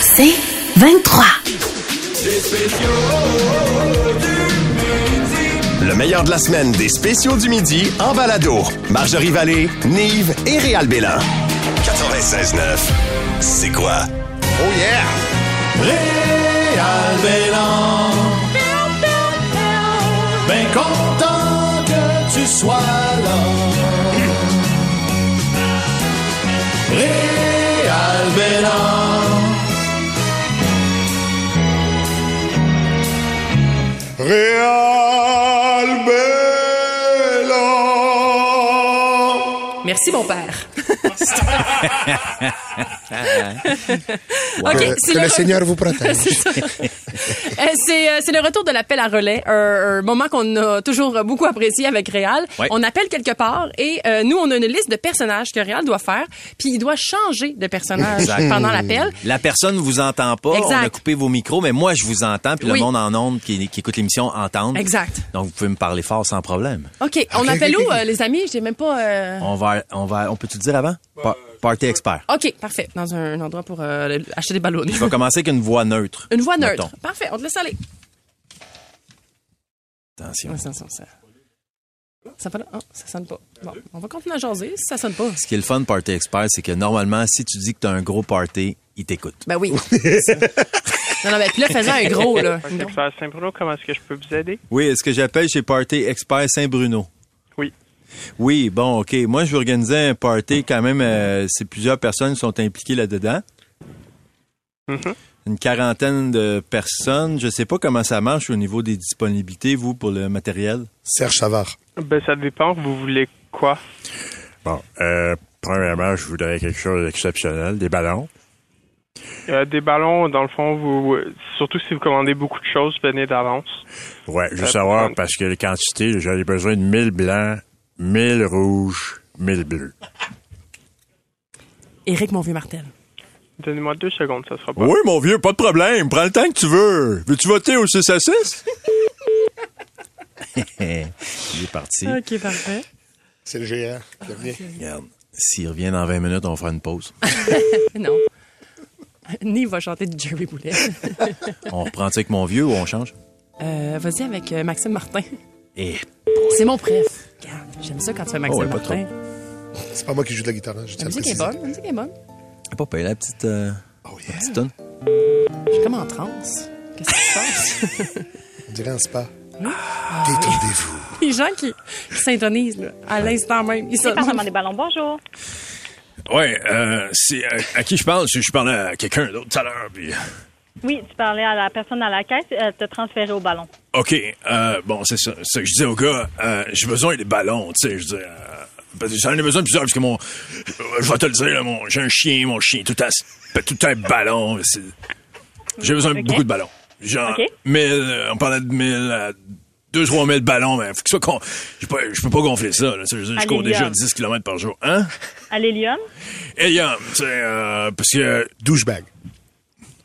C'est 23. Le meilleur de la semaine des spéciaux du midi en balado. Marjorie Vallée, Nive et Réal Bélan. 96.9. C'est quoi? Oh yeah! Réal Bélan. Ben content que tu sois là. Bélan. Merci, mon père. OK, Que, le, le Seigneur vous protège. c'est. Euh, euh, c'est le retour de l'appel à relais, un, un moment qu'on a toujours beaucoup apprécié avec Réal. Ouais. On appelle quelque part et euh, nous, on a une liste de personnages que Réal doit faire, puis il doit changer de personnage Exact. pendant l'appel. La personne vous entend pas, Exact. on a coupé vos micros, mais moi je vous entends, puis Oui. le monde en ondes qui, qui écoute l'émission entend. Exact. Donc vous pouvez me parler fort sans problème. OK, on appelle où, euh, les amis? J'ai même pas... euh, On va, on va, on peut te dire avant? Pa- Party expert. OK, parfait. Dans un, endroit pour euh, acheter des ballons. Je vais commencer avec une voix neutre. Une voix neutre. Mettons. Parfait, on te laisse aller. Attention. Ouais, ça, ça, fait là? Ah, ça sonne pas. Bon, on va continuer à jaser si ça sonne pas. Ce qui est le fun de Party Expert, c'est que normalement, si tu dis que tu as un gros party, il t'écoute. Ben oui. non, non, mais puis là, faisais un gros, là. Ok, Expert Saint-Bruno, comment est-ce que je peux vous aider? Oui, est-ce que j'appelle chez Party Expert Saint-Bruno? Oui. Oui, bon, OK. Moi, je vais organiser un party quand même. euh, c'est plusieurs personnes qui sont impliquées là-dedans. Mhm. Une quarantaine de personnes. Je sais pas comment ça marche au niveau des disponibilités, vous, pour le matériel. Serge Savard. Ben, ça dépend. Vous voulez quoi? Bon, euh, premièrement, je voudrais quelque chose d'exceptionnel, des ballons. Euh, des ballons, dans le fond, vous, surtout si vous commandez beaucoup de choses, venez d'avance. Ouais, je veux Euh, savoir parce que les quantités, j'aurais besoin de 1000 blancs, 1000 rouges, 1000 bleus. Éric, mon vieux Martel. Donnez-moi deux secondes, ça sera pas. Oui, mon vieux, pas de problème. Prends le temps que tu veux. Veux-tu voter au 6 à 6? il est parti. OK, parfait. C'est le géant. revient. Regarde, s'il revient dans 20 minutes, on faire une pause. Non. Ni va chanter du Jerry Boulet. on reprend ça avec mon vieux ou on change? Euh, Vas-y avec euh, Maxime Martin. Eh, C'est mon préf. Regarde, J'aime ça quand tu fais Maxime Oh, ouais, pas Martin. C'est pas moi qui joue de la guitare. hein, je La tiens à le musique est bonne. La musique est bonne. pas payé la petite, euh, Oh, la yeah. petite toune. Je suis comme en transe. Qu'est-ce qui se passe? On dirait un spa. Détendez-vous. Les gens qui, qui s'intonisent là, à l'instant même. Ils Département demandent- des ballons, bonjour. Ouais, euh, c'est à, à qui je parle? Je, je parlais à quelqu'un d'autre tout à l'heure, puis... Oui, tu parlais à la personne à la caisse, elle te transféré au ballon. OK, euh, bon, c'est ça. C'est ça que je disais au gars, euh, j'ai besoin des ballons, tu sais, je dis... Euh, j'en ai besoin de plusieurs, parce que mon... euh, Je vais te le dire, là, mon, j'ai un chien, mon chien, tout, à, tout un ballon. c'est- J'ai besoin de beaucoup de ballons. Genre, Ok. 1000, euh, on parlait de 1000, euh, 2 3 000 ballons, mais faut que ce soit con... Je peux pas- je peux pas gonfler ça, là. Je, dire, cours déjà Liam. 10 km par jour. Hein? À l'hélium. Tu sais, euh, parce que... Douchebag.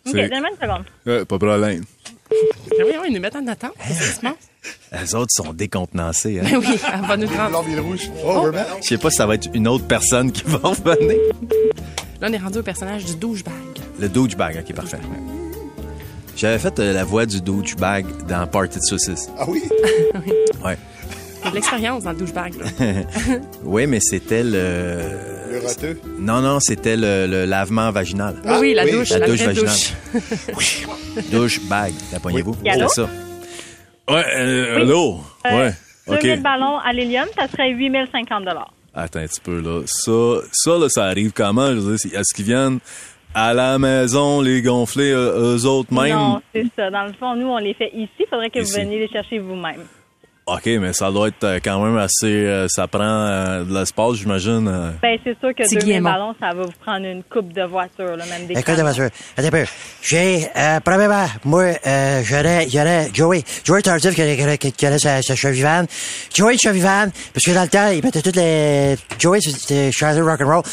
OK, donne-moi une seconde. Euh, pas de problème. Ben oui, oui, ils nous mettent en attente. Qu'est-ce qui se passe? Les autres sont décontenancés. Hein? Ben oui, elle va nous prendre. Blanc, ville, rouge. Oh, Overman. Je sais pas si ça va être une autre personne qui va revenir. Là, on est rendu au personnage du douchebag. Le douchebag, ok, parfait. J'avais fait euh, la voix du douchebag dans Party de saucisse. Ah oui? Ouais. Il y a de l'expérience dans le douchebag. Là. Oui, mais c'était le. Le. Non, non, c'était le, le lavement vaginal. oui, oui, la oui, douche, la la, douche vaginale. douche. Douchebag, la poignez-vous? Oui. Allô? C'est ça. Ouais, euh, Oui. allô? Euh, ouais, 2000 OK. ballons à l'hélium, ça serait 8050 Attends un petit peu, là. Ça, ça là, ça arrive comment? Je veux dire, est-ce qu'ils viennent à la maison les gonfler euh, eux autres même? Non, c'est ça. Dans le fond, nous, on les fait ici. Il faudrait que Ici. vous veniez les chercher vous-même. OK, mais ça doit être euh, quand même assez... euh, ça prend euh, de l'espace, j'imagine. euh. Ben, c'est sûr que 2000 Guillemot? ballons, ça va vous prendre une coupe de voiture, là, même des Écoute, monsieur, attends un peu. J'ai, euh, premièrement, moi, euh, j'aurais, j'aurais Joey, Joey Tardif qui, qui, qui, qui avait sa, sa chevivane. Joey chevivane, parce que dans le temps, il mettait toutes les, Joey, c'était chanteur rock'n'roll.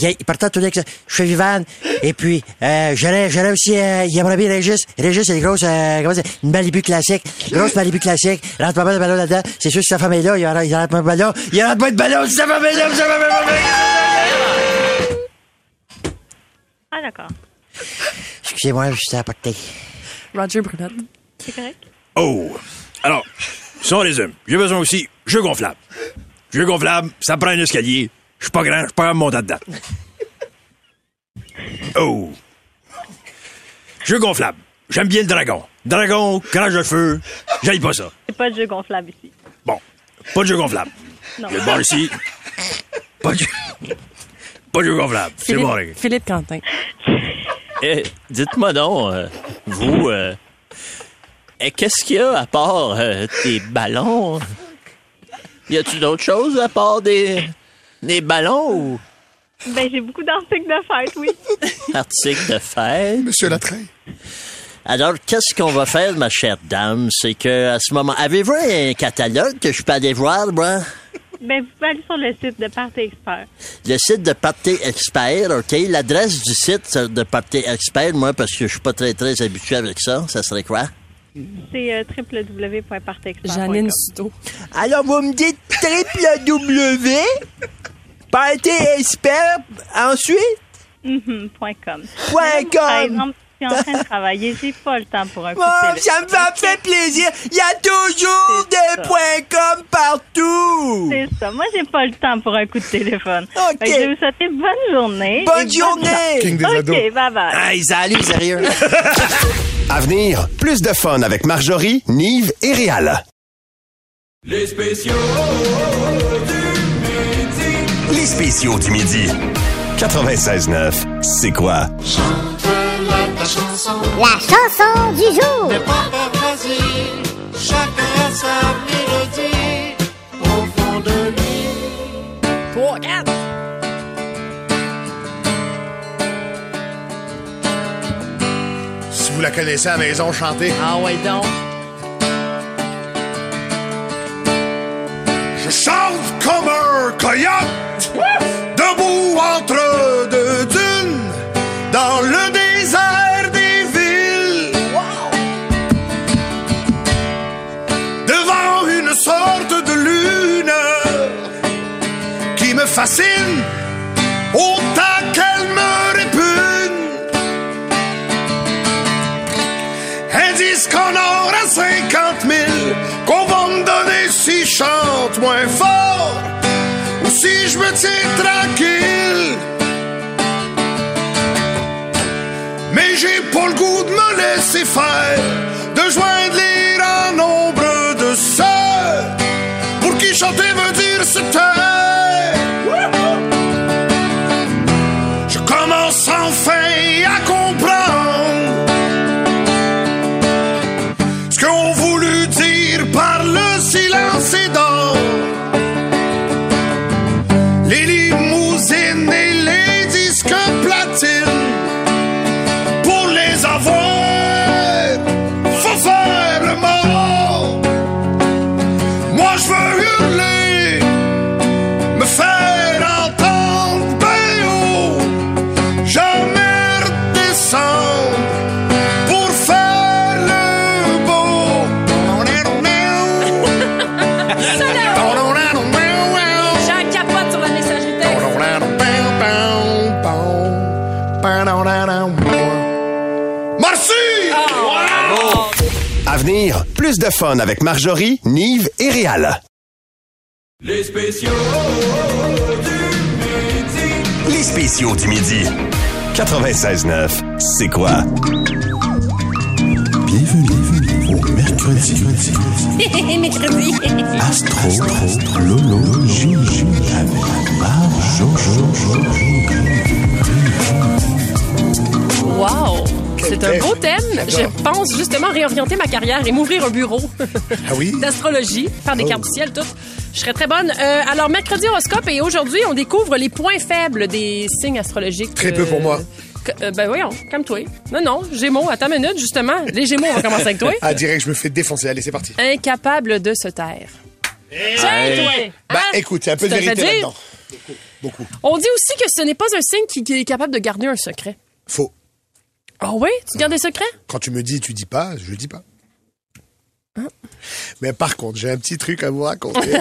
Il, il partait tout avec sa chevivane. Et puis, euh, j'aurais, j'aurais aussi, euh, il aimerait bien Régis. Régis, c'est grosses, euh, comment c'est, une Malibu classique. Grosse Malibu classique. Rentre pas mal de là-dedans. C'est sûr que si sa femme est là, il rentre, il rentre pas de ballon. Il rentre pas de ballon si sa femme est là, si sa femme est là. Ah, d'accord. Excusez-moi, je suis à portée. Roger Brunette. C'est correct? Oh! Alors, si on résume, j'ai besoin aussi jeu gonflable. Jeu gonflable, ça prend un escalier. Je suis pas grand, je suis pas monter dedans. Oh! Jeu gonflable. J'aime bien le dragon. Dragon, crache de feu. J'aille pas ça. C'est pas de jeu gonflable ici. Bon, pas de jeu gonflable. Non. Le bar ici, pas de jeu, pas de jeu gonflable. C'est Philippe, bon, les gars. Philippe Quentin. Eh, dites-moi donc, euh, vous, euh, eh, qu'est-ce qu'il y a à part euh, des ballons? Y a-tu d'autres choses à part des, des ballons ou? Ben, j'ai beaucoup d'articles de fête, oui. articles de fête? Monsieur Latreille. Alors, qu'est-ce qu'on va faire, ma chère dame? C'est que, à ce moment, avez-vous un catalogue que je peux aller voir, moi? Ben, vous pouvez aller sur le site de Party Expert. Le site de Party Expert, OK? L'adresse du site de Party Expert, moi, parce que je suis pas très, très habitué avec ça, ça serait quoi? C'est euh. Janine Suto. Alors, vous me dites www, Party Expert, ensuite? Mhm, point com. Point Par com. exemple, je suis en train de travailler, j'ai pas le temps pour un coup Oh, de téléphone. ça me fait, plaisir. Il y a toujours des ça. points com partout. C'est ça. Moi, j'ai pas le temps pour un coup de téléphone. OK. Je vais vous souhaiter bonne journée. Bonne journée. King des OK, ados. bye bye. Hey, salut, sérieux. À venir, plus de fun avec Marjorie, Nive et Réal. Les spéciaux du midi. Les spéciaux du midi. 96.9, c'est quoi? La chanson du jour. Trois, quatre. Si vous la connaissez à la maison, chantez. Ah ouais, donc. Je chante comme un coyote, debout entre deux fascine autant qu'elle me répugne. Indice qu'on aura 50 000 qu'on va me donner si je chante moins fort ou si je me tiens tranquille. Mais j'ai pas le goût de me laisser faire, de joindre les rangs nombreux de ceux pour qui chanter veut dire se taire. Plus de fun avec Marjorie, Nive et Réal. Les spéciaux du midi. Les spéciaux du midi. 96.9, c'est quoi? Bienvenue au mercredi Mercredi. astrologie avec Marjorie. Wow! C'est c'est un beau thème. Je pense justement réorienter ma carrière et m'ouvrir un bureau Ah oui? d'astrologie, faire des Oh. cartes du ciel, tout. Je serais très bonne. Euh, alors, mercredi horoscope et aujourd'hui, on découvre les points faibles des signes astrologiques. Très peu pour moi. que- euh, ben voyons, comme toi. Non, non, Gémeaux, à ta minute, justement. Les Gémeaux, on va commencer avec toi. Ah, direct, je me fais défoncer. Allez, c'est parti. Incapable de se taire. Tiens, toi! Ben, écoute, a un peu de vérité dire? là-dedans. Beaucoup. On dit aussi que ce n'est pas un signe qui, qui est capable de garder un secret. Faux. Ah oui? Tu gardes des secrets? Quand tu me dis tu dis pas, je dis pas. Hein? Mais par contre, j'ai un petit truc à vous raconter.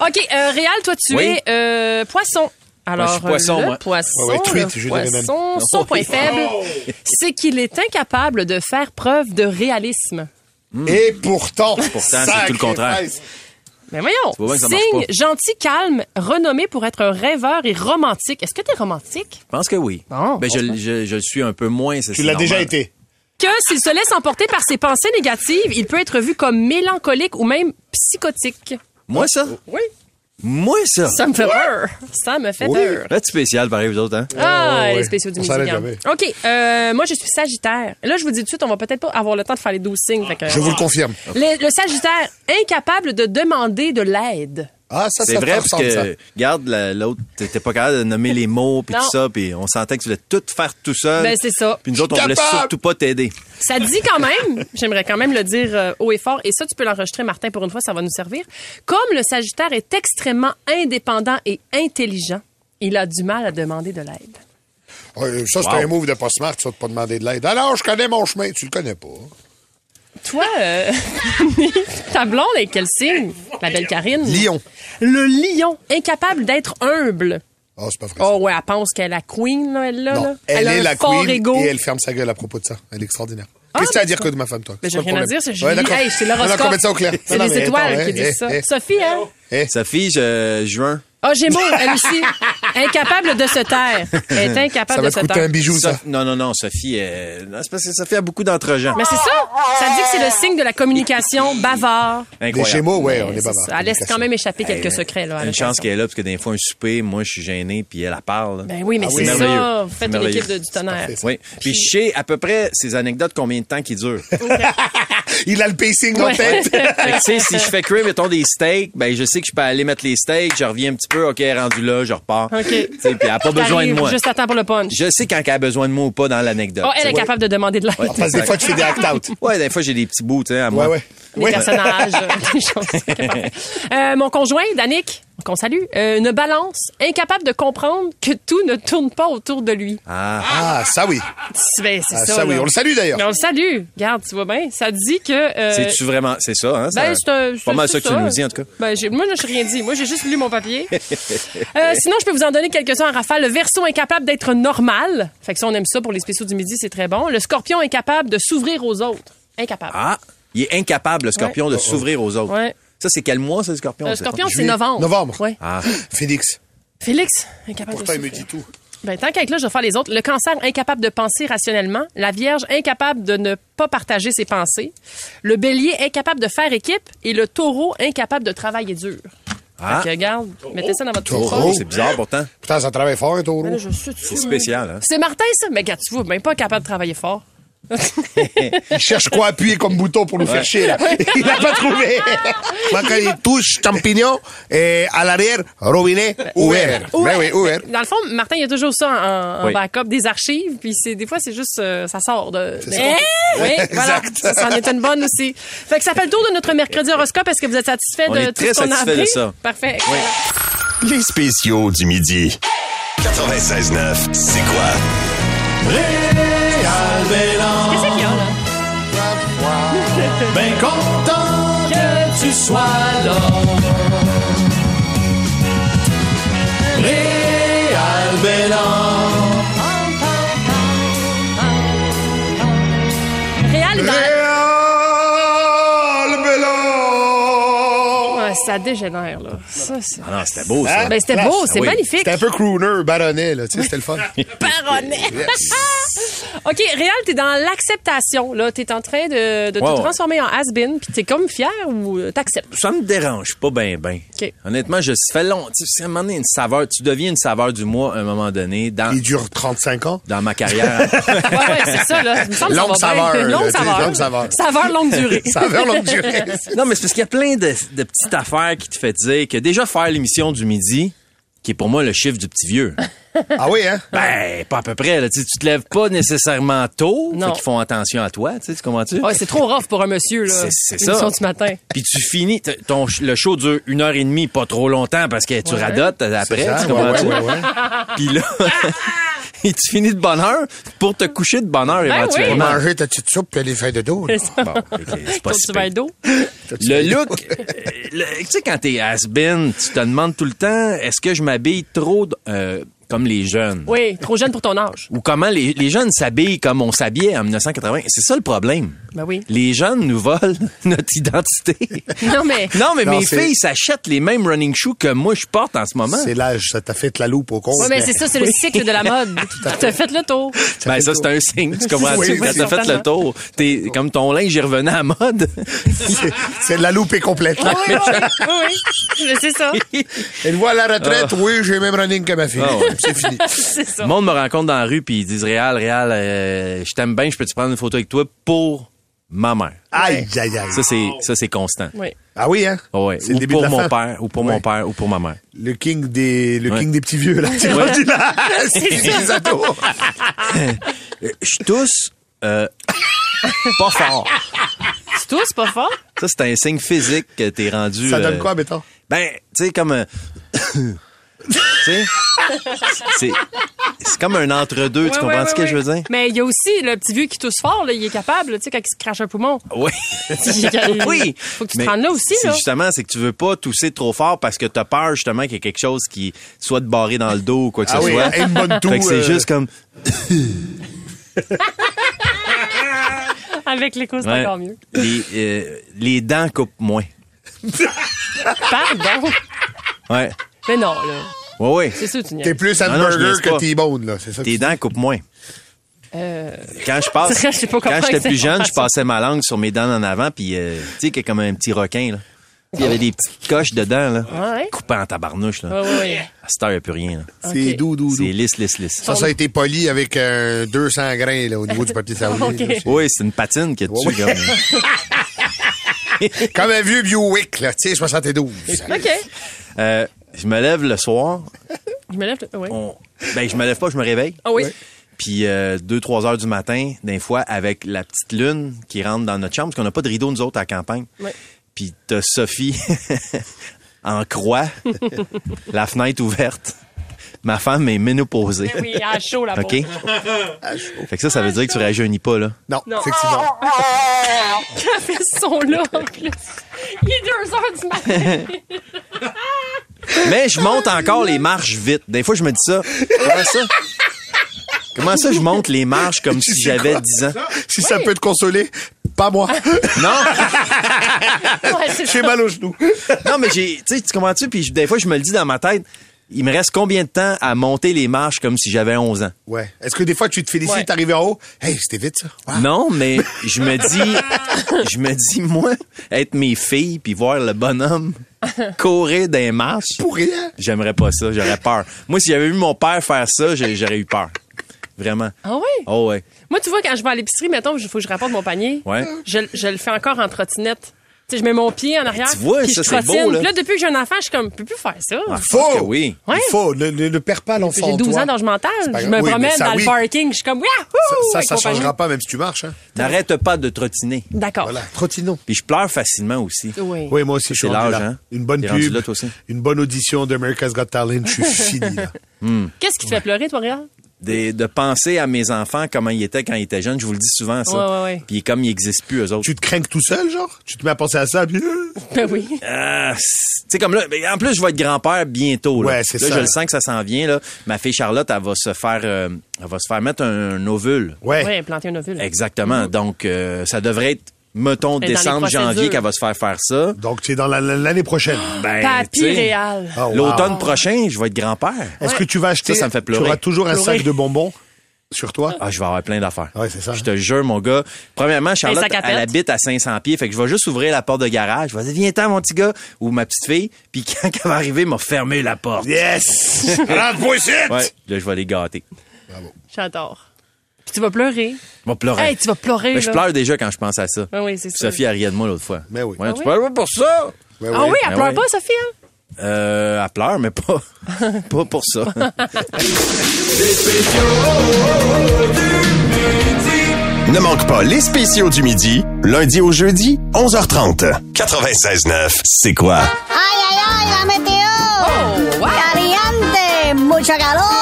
OK, euh, Réal, toi, tu Oui. es euh, poisson. Alors, Moi, je suis poisson, le moi. poisson, Ouais, ouais, le je poisson, son point faible, c'est qu'il est incapable de faire preuve de réalisme. Et pourtant, Pourtant, c'est tout le contraire. Mais voyons, vois bien que ça marche signe pas. gentil, calme, renommé pour être un rêveur et romantique. Est-ce que tu es romantique? Je pense que oui. Bon, ben, je, je, je le suis un peu moins. ça, Tu l'as déjà été. Que s'il se laisse emporter par ses pensées négatives, il peut être vu comme mélancolique ou même psychotique. Moi, ça? Oui. Moi, ça? Ça me fait peur. Ça me fait Oui. peur. Là, tu spécial, pareil, vous autres, hein? Ah, Oh, les spéciaux du jamais. OK. euh, moi, je suis Sagittaire. Là, je vous dis tout de suite, on va peut-être pas avoir le temps de faire les 12 signes. fait que- Je vous le confirme. Le, le Sagittaire, incapable de demander de l'aide. Ah, ça, C'est vrai, parce ressemble, ça. que, regarde, la- l'autre, t'étais pas capable de nommer les mots, puis tout ça, puis on sentait que tu voulais tout faire tout seul. Ben, c'est ça. Puis nous autres, on voulait surtout pas t'aider. Ça dit quand même, j'aimerais quand même le dire euh, haut et fort, et ça, tu peux l'enregistrer, Martin, pour une fois, ça va nous servir. Comme le Sagittaire est extrêmement indépendant et intelligent, il a du mal à demander de l'aide. Ouais, ça, c'est Wow. un move de pas smart, ça, de pas demander de l'aide. Alors, je connais mon chemin. Tu le connais pas. Toi, euh, ta blonde est quel signe? La belle Karine? Lion. Le lion, incapable d'être humble. Oh, c'est pas vrai. Oh ouais, elle pense qu'elle est la queen, là, elle, là. là. Non, elle, a est un la fort queen ego. et elle ferme sa gueule à propos de ça. Elle est extraordinaire. Ah, Qu'est-ce que tu as à dire que de ma femme, toi? Ben, j'ai rien à dire, c'est d'accord. Hey, c'est l'horoscope. qu'on mette ça au clair. C'est les étoiles attends, qui hein, disent ça. hein, Sophie, hein? Sophie, je, juin. Ah, Gémeaux, elle aussi. Incapable de se taire. Elle est Ça incapable va de se taire. un bijou, ça. Non, non, non, Sophie, euh, non, c'est parce que Sophie a beaucoup d'entre-gens. Mais c'est ça. Ça dit que c'est le signe de la communication bavard. Incroyable. Gémeaux, ouais, on est bavard. Elle laisse quand même échapper quelques Hey, secrets, là. Une chance qu'elle est là, parce que des fois, un souper, moi, je suis gêné, puis elle, elle parle. là. Ben oui, mais Ah c'est oui, ça. merveilleux. Vous faites une équipe de, du tonnerre. parfait. Oui. Puis je sais à peu près ces anecdotes, combien de temps qui durent? Il a le pacing en tête. Fait que, tu sais, si je fais cuire, mettons, des steaks, ben, je sais que je peux aller mettre les steaks, je reviens un petit peu, OK, rendu là, je repars. OK. Tu sais, puis elle a pas besoin de moi. Juste à temps pour le punch. Je sais quand elle a besoin de moi ou pas dans l'anecdote. Oh, elle est capable de demander de l'aide. Ouais. Parce que des fois, tu fais des act-out. Ouais, des fois, j'ai des petits bouts, tu sais, à moi. ouais. des Ouais. personnages, euh, des choses. Euh, mon conjoint, Danick, qu'on salue, euh, une balance, incapable de comprendre que tout ne tourne pas autour de lui. Ah. Ah, ça oui. C'est ben, c'est Ah, ça. ça oui. On le salue d'ailleurs. Mais on le salue. Regarde, tu vois bien. Ça dit que. euh, C'est-tu vraiment, c'est ça, hein? Ben, c'est un- pas mal ça que tu nous dis, en tout cas. Ben, moi, je n'ai rien dit. Moi, j'ai juste lu mon papier. Euh, sinon, je peux vous en donner quelques-uns en rafale. Le verso incapable d'être normal. Fait que ça, on aime ça pour les spéciaux du midi, c'est très bon. Le scorpion incapable de s'ouvrir aux autres. Incapable. Ah, il est incapable, le scorpion, de s'ouvrir aux autres. Ouais. Ça, c'est quel mois, ça, le scorpion? Le c'est pas? scorpion, c'est novembre. Novembre. Ouais. Ah. Félix. Félix, incapable Pourtant, de il me dit tout. Ben, tant qu'avec là, je vais faire les autres. Le cancer, incapable de penser rationnellement. La vierge, incapable de ne pas partager ses pensées. Le bélier, incapable de faire équipe. Et le taureau, incapable de travailler dur. Ah. Fait que, regarde, mettez ça dans votre Taureau. taureau. C'est bizarre, pourtant. Putain, ça travaille fort, un taureau. Ben là, je suis C'est spécial, hein? C'est Martin, ça? Mais regarde, tu vois, même pas capable de travailler fort. Il cherche quoi appuyer comme bouton pour nous faire chier, là. Il n'a pas trouvé. Moi, quand il touche champignon, et à l'arrière, robinet ouvert. Ben oui, ouvert. Dans le fond, Martin, il y a toujours ça en, en Oui. backup, des archives, puis c'est des fois, c'est juste, euh, ça sort de... C'est ça. Eh! Oui, voilà. Exact. Ça, c'en est une bonne aussi. Fait que ça fait le tour de notre mercredi horoscope. Est-ce que vous êtes satisfait On de est tout très ce qu'on a satisfait de appris? ça. Parfait. Les spéciaux du midi. 96.9, c'est quoi? Qu'est-ce qu'il y a, là? Ben content que tu sois là. Réal Bélan. Ça dégénère, là. Ça, c'est... Ah non, c'était beau, ça. Ben, c'était beau, c'est Ah oui. magnifique. C'était un peu crooner, baronnet, là. Tu sais, c'était le fun. Baronnet. OK, Réal, t'es dans l'acceptation, là. T'es en train de, de Ouais, te ouais. transformer en has-been, puis t'es comme fier ou euh, t'acceptes? Ça me dérange pas ben ben. OK. Honnêtement, je ça fait long. Tu sais, à un moment donné, une saveur, tu deviens une saveur du mois à un moment donné dans Il dure 35 ans. dans ma carrière. Ouais, ouais, c'est ça, là. Il me semble que ça Longue va bien. saveur, là, Longue tu sais, saveur. longue saveur. Saveur longue durée. Saveur longue durée. non, mais c'est parce qu'il y a plein de, de petites affaires qui te fait dire que déjà faire l'émission du midi, qui est pour moi le chiffre du petit vieux. Ah oui, hein? Ben, pas à peu près. Là. Tu, te lèves pas nécessairement tôt. Non. Fait qu'ils font attention à toi. Tu sais, tu comprends-tu? Ouais, c'est trop rough pour un monsieur, là. C'est- ça. Du matin. Puis tu finis, ton, le show dure une heure et demie, pas trop longtemps parce que tu Ouais. radotes après, ça, tu comprends-tu? ouais, ouais, ouais. Puis là, et tu finis de bonne heure pour te coucher de bonne heure Ben éventuellement. manger ta petite soupe puis les feuilles de dos. C'est ça. Bon, ok, c'est pas Ton si petit pire. verre d'eau. Le look, euh, tu sais, quand t'es has-been, tu te demandes tout le temps, est-ce que je m'habille trop euh, comme les jeunes? Oui, trop jeune pour ton âge. Ou comment les, les jeunes s'habillent comme on s'habillait en 1980? C'est ça le problème. Ben oui. Les jeunes nous volent notre identité. Non, mais. Non, mais Non, mes filles s'achètent les mêmes running shoes que moi je porte en ce moment. C'est l'âge, ça t'a fait la loupe au compte. Ouais, mais c'est ça, c'est le cycle de la mode. T'as fait le tour. Ben, ça, c'est un signe, tu comprends? Oui, oui, t'as fait le tour, t'es, comme ton linge, il revenait à mode. C'est- C'est la loupe est complète. là. Oui, oui, oui, oui. Mais c'est ça. Elle voit à la retraite, oui, j'ai le même running que ma fille. Ah ouais. C'est fini. C'est ça. Le monde me rencontre dans la rue puis ils disent Réal, Réal, euh, je t'aime bien, je peux te prendre une photo avec toi pour ma mère? Aïe, aïe, aïe. Ça c'est ça c'est constant. Oui. Ah oui, hein? Ah ouais. C'est le Ou début pour de la mon fin. père, ou pour Ouais. mon père, ou pour ma mère. Le king des, le Ouais. king des petits vieux, là. Tu Ouais. rendu là. C'est ados. Euh, Je tousse euh, pas fort. Tu tousses pas fort? Ça c'est un signe physique que t'es rendu. Ça donne euh, quoi, mettons? Ben, tu sais comme. euh, c'est c'est comme un entre-deux. Ouais, tu comprends ouais, ce que ouais, je veux dire? Mais il y a aussi le petit vieux qui tousse fort, là, il est capable, tu sais, quand il se crache un poumon. Oui. oui. Faut que tu te rendes là aussi, c'est là. justement, c'est que tu veux pas tousser trop fort parce que t'as peur justement qu'il y ait quelque chose qui soit de barré dans le dos ou quoi que Ah ce oui, soit. hein, une bonne toux, Fait que c'est euh, juste comme. Avec l'écho, c'est ouais, encore mieux. les, euh, les dents coupent moins. Pardon? Ouais. Mais non, là. Ouais, ouais. C'est sûr, tu n'y T'es plus Ah hamburger que. T-bone, là. C'est ça Tes dents coupent moins. Euh, Quand je passe, Je sais pas comment quand j'étais plus jeune, je passais ma langue sur mes dents en avant, puis euh, tu sais, qu'il y a comme un petit requin, là. Puis Il y avait des petites coches dedans, là. Ouais? Coupant en tabarnouche, là. Ouais, ouais, ouais. À cette heure, il n'y a plus rien, là. C'est Ok. doux, doux, C'est doux. lisse, lisse, lisse. Ça, ça a été poli avec euh, 200 grains, là, au niveau du papier saoulé. Ok. là. Oui, c'est une patine qui est dessus, Ouais, ouais. comme. Comme un vieux Buick, là, tu sais, 72. OK. Euh, je me lève le soir. Je me lève. Oui. On... Ben, je me lève pas, je me réveille. Ah oui. Puis, 2-3 heures du matin, des fois, avec la petite lune qui rentre dans notre chambre, parce qu'on n'a pas de rideau, nous autres, à la campagne. Ouais. Puis, t'as Sophie en croix, la fenêtre ouverte. Ma femme est ménopausée. Oui, à chaud, la OK? pauvre. Fait que ça, ça veut dire que tu rajeunis pas, là. Non, Non. effectivement. Quand fait ce son-là, en plus. Il est 2 heures du matin. Mais je monte encore les marches vite. Des fois, je me dis ça. Comment ça? Comment ça, je monte les marches comme si j'avais quoi? 10 ans? Si ça peut te consoler, pas moi. Non! Ouais, J'ai mal aux genoux. Non, mais j'ai, tu sais, tu comprends-tu? Puis des fois, je me le dis dans ma tête, il me reste combien de temps à monter les marches comme si j'avais 11 ans? Ouais. Est-ce que des fois, tu te félicites Ouais. d'arriver en haut? Hey, c'était vite, ça. Wow. Non, mais je me dis, je me dis, moi, être mes filles puis voir le bonhomme courir des marches, Pour rien. j'aimerais pas ça, j'aurais peur. Moi, si j'avais vu mon père faire ça, j'aurais eu peur. Vraiment. Ah oui? Oh ouais. Moi, tu vois, quand je vais à l'épicerie, mettons, il faut que je rapporte mon panier. Ouais. Je, je le fais encore en trottinette. Tu sais, je mets mon pied en arrière. Tu vois, puis ça, je c'est trottine. beau, là. Puis là, depuis que j'ai un enfant, je suis comme, je peux plus faire ça. Ah, que oui. Ouais. Il faut. Ne, ne, ne perds pas l'enfant. J'ai en 12 toi. ans d'âge mental. pas Je grave. me Oui, promène ça, dans oui. le parking. Je suis comme, Yahoo! Ça, ça, avec ça mon panier. changera pas même si tu marches. Hein. N'arrête pas de trottiner. D'accord. Voilà. Trottinons. Puis je pleure facilement aussi. Oui. Oui, moi aussi, je suis C'est rendu l'âge, là. hein? Une bonne T'es rendu pub, là, toi aussi? une bonne audition d'America's Got Talent, je suis fini, là. Qu'est-ce qui te fait pleurer, toi, Réal? Des- de penser à mes enfants, comment ils étaient quand ils étaient jeunes. Je vous le dis souvent, ça. Ouais, ouais, ouais. Puis comme ils n'existent plus, eux autres. Tu te crains tout seul, genre? Tu te mets à penser à ça, puis... euh, Ben oui. Ah, c'est- tu sais, comme là, ben, en plus, je vais être grand-père bientôt. Là. Ouais, c'est Là, ça. je le sens que ça s'en vient. Là. Ma fille Charlotte, elle va se faire, euh, elle va se faire mettre un, ovule. Ouais. Ouais, planter un ovule. Exactement. Donc, euh, ça devrait être mettons, dans décembre, janvier, qu'elle va se faire faire ça. Donc, c'est dans la- la- l'année prochaine. Ben, Papy tu réal. Ah, wow. L'automne prochain, je vais être grand-père. Est-ce que tu vas acheter... Ça, ça me fait pleurer. Tu auras toujours un Pleurer. sac de bonbons sur toi? Ah, je vais avoir plein d'affaires. Ouais, c'est ça. Je te jure, mon gars. Premièrement, Charlotte, elle habite à 500 pieds. Fait que je vais juste ouvrir la porte de garage. Je vais dire, viens-t'en, mon petit gars, ou ma petite fille. Puis quand elle va arriver, m'a fermé la porte. Yes! Rentre-moi ici! Ouais, là, je vais les gâter. J'adore. Puis tu vas pleurer. Je vais pleurer. Hey, tu vas pleurer, Ben, je là. pleure déjà quand je pense à ça. Ah oui, c'est ça. Sophie, elle riait de moi l'autre fois. Mais oui. Ouais, Ah tu oui? pleures pas pour ça? Ben Ah oui, elle Ben pleure oui. pas, Sophie, hein? Euh, elle pleure, mais pas, pas pour ça. Ne manque pas les spéciaux du midi, lundi au jeudi, 11h30. 96.9, c'est quoi? Ay, ay, ay, la météo. Oh, wow. Caliente, mucho calor.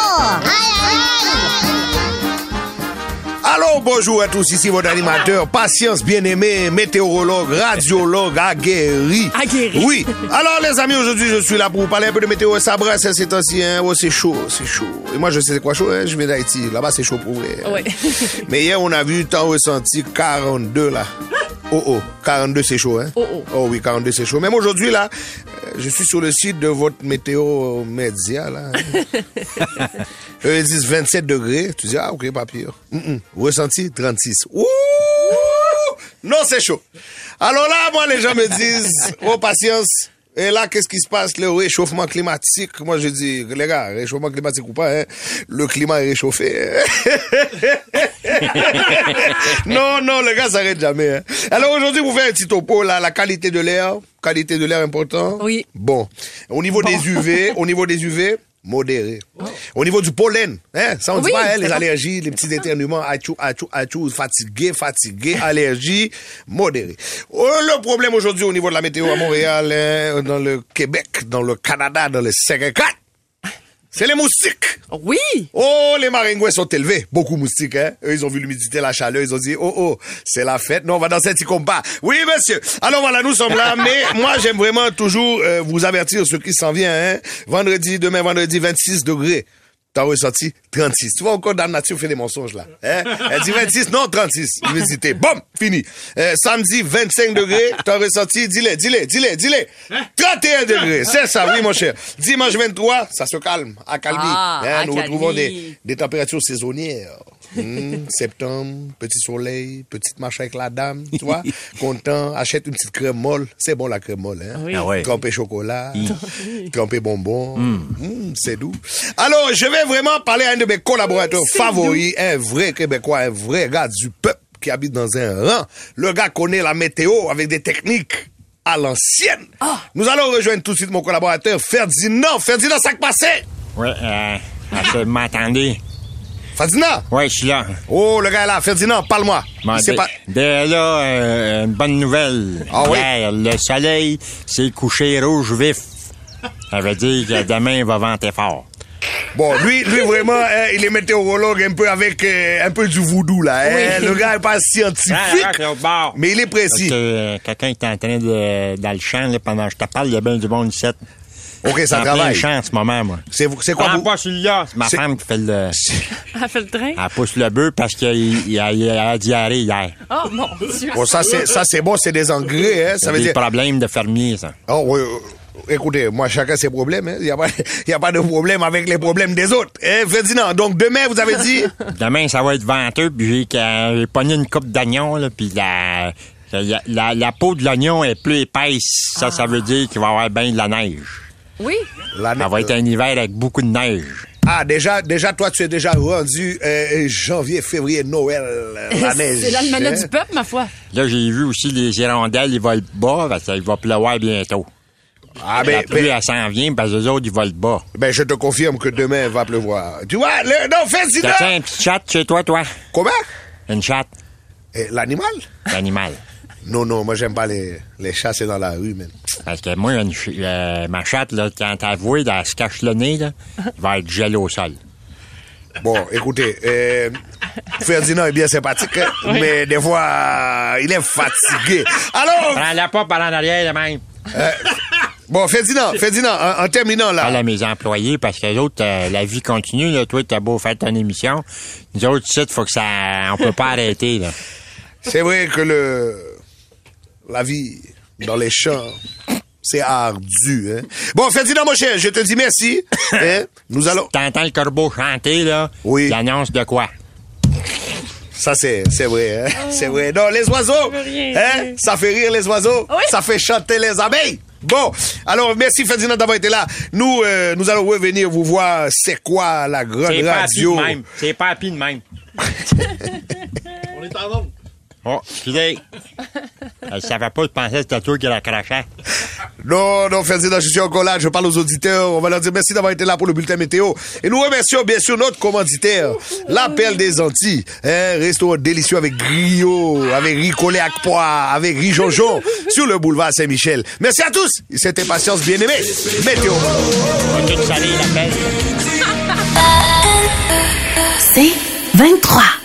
Allô, bonjour à tous, ici votre animateur, patience bien-aimé, météorologue, radiologue, aguerri. Aguerri. Oui. Alors, les amis, aujourd'hui, je suis là pour vous parler un peu de météo. Ça brasse ces temps-ci, hein. Oh, c'est chaud, c'est chaud. Et moi, je sais c'est quoi chaud, hein. Je viens d'Haïti. Là-bas, c'est chaud pour vrai. Oui. Mais hier, on a vu, temps ressenti 42, là. Oh, oh. 42, c'est chaud, hein. Oh, oh. Oh oui, 42, c'est chaud. Même aujourd'hui, là, je suis sur le site de votre météo média, là. Eux, ils disent 27 degrés. Tu dis, ah, ok, pas pire. Mm, mm. Ressenti, 36. Ouh! Non, c'est chaud. Alors là, moi, les gens me disent, oh, patience. Et là, qu'est-ce qui se passe? Le réchauffement climatique? Moi, je dis, les gars, réchauffement climatique ou pas, hein, le climat est réchauffé. non, non, le gars s'arrête jamais. hein. Alors aujourd'hui, vous faites un petit topo, là, la qualité de l'air. Qualité de l'air important. Oui. Bon. Au niveau des UV, au niveau des UV, modéré. Au niveau du pollen, hein, ça on dit pas, hein, les allergies, les petits éternuements, achou, achou, achou, fatigué, fatigué, allergie, modéré. Oh, le problème aujourd'hui au niveau de la météo à Montréal, hein, dans le Québec, dans le Canada, dans le 54, c'est les moustiques. Oui. Oh, les maringouins sont élevés. Beaucoup moustiques, hein. Eux, ils ont vu l'humidité, la chaleur. Ils ont dit, oh, oh, c'est la fête. Non, on va danser un petit combat. Oui, monsieur. Alors voilà, nous sommes là. Mais moi, j'aime vraiment toujours euh, vous avertir ce qui s'en vient, hein. Vendredi, demain, vendredi, 26 degrés. T'as ressenti 36. Tu vois encore dans la nature fait des mensonges là. Hein? Elle dit 26, non 36. Humidité. Boum, fini. Euh, samedi 25 degrés. T'as ressenti, dis-le, dis-le, dis-le, dis-le. 31 degrés. C'est ça, oui mon cher. Dimanche 23, ça se calme, accalmie. Ah, Hein, nous retrouvons des, des températures saisonnières. Hmm, septembre, petit soleil, petite marche avec la dame, tu vois. Content, achète une petite crème molle. C'est bon la crème molle, hein. Oui. Ah ouais. Trempé chocolat, trempé bonbon. Hmm, c'est doux. Alors, je vais vraiment parler à un de mes collaborateurs favoris, un vrai Québécois, un vrai gars du peuple qui habite dans un rang. Le gars connaît la météo avec des techniques à l'ancienne. Nous allons rejoindre tout de suite mon collaborateur Ferdinand. Ferdinand, ça que passait? Oui, euh, vous m'entendez? Ferdinand? Oui, je suis là. Oh, le gars est là. Ferdinand, parle-moi. Bon, pas... là, euh, une bonne nouvelle. Ah oui? Hier, le soleil s'est couché rouge vif. Ça veut dire que demain, il va venter fort. Bon, lui, lui vraiment, hein, il est météorologue un peu avec euh, un peu du voodoo, là. hein. Oui. Le gars est pas scientifique, Ah, au bord. mais il est précis. Euh, quelqu'un est en train de, dans le champ, là, pendant que je te parle, il y a bien du monde ici. OK, ça en travaille. en ce moment, moi. C'est c'est quoi Ah, vous... pas celui-là. C'est ma C'est- femme qui fait le... Elle fait le train? Elle pousse le bœuf parce qu'il il a, a diarrhée hier. Oh, mon Dieu. Bon, ça, c'est ça, c'est bon, c'est des engrais, hein. Ça veut des dire... problèmes de fermier, ça. Oh, oui, euh, écoutez, moi, chacun ses problèmes, hein. Il n'y a, pas- il y a pas de problème avec les problèmes des autres. Hein, Ferdinand, donc demain, vous avez dit... Demain, ça va être venteux, puis j'ai j'ai pogné une coupe d'oignon, là, puis la, la, la, la peau de l'oignon est plus épaisse. Ça, ça veut dire qu'il va y avoir bien de la neige. Oui. La- Ça va être un hiver avec beaucoup de neige. Ah, déjà, déjà, toi, tu es déjà rendu euh, janvier, février, Noël, euh, la neige. C'est l'almanach hein? du peuple, ma foi. Là, j'ai vu aussi les hirondelles, ils volent bas, parce qu'il va pleuvoir bientôt. Ah, la ben, pluie, ben, elle s'en vient, parce que les autres, ils volent bas. ben, je te confirme que demain va pleuvoir. Tu vois, le, non, Ferdinand... T'as-tu un petit chat chez toi, toi? Comment? Une chatte? Eh, L'animal? L'animal. Non, non, moi, j'aime pas les, les chats, c'est dans la rue, man. Parce que moi, une ch- euh, ma chatte, là, quand elle voit, elle se cache le nez, là, il va être gel au sol. Bon, écoutez, euh, Ferdinand est bien sympathique, hein, mais des fois, euh, il est fatigué. Alors, Prends-la pas par en arrière, de même. bon, Ferdinand, Ferdinand, en, en terminant là, Parle à mes employés parce que les autres, euh, la vie continue. Là. Toi, t'as beau faire ton émission. Nous autres, ici, faut que ça. On peut pas arrêter. Là. c'est vrai que le la vie dans les champs, c'est ardu. Hein? Bon, Ferdinand, mon cher, je te dis merci. Hein? Nous allons... T'entends le corbeau chanter, là? Oui. Il annonce de quoi? Ça, c'est, c'est vrai, hein? C'est vrai. Non, les oiseaux, hein? Ça fait rire les oiseaux. Oui? Ça fait chanter les abeilles. Bon, alors merci Ferdinand d'avoir été là. Nous, euh, nous allons revenir vous voir. C'est quoi la grande C'est pas happy radio? de même. C'est pas happy de même. On est en nombre. Oh, excusez. Elle savait pas de penser que c'était toi qui la crachait. Non, non, Ferdinand, je suis encore là. Je parle aux auditeurs. On va leur dire merci d'avoir été là pour le bulletin météo. Et nous remercions bien sûr notre commanditaire, l'appel des Antilles. Un restaurant délicieux avec griot, avec riz collé à pois, avec riz jonjon sur le boulevard Saint-Michel. Merci à tous. C'était Patience bien-aimée. Météo. C'est 23.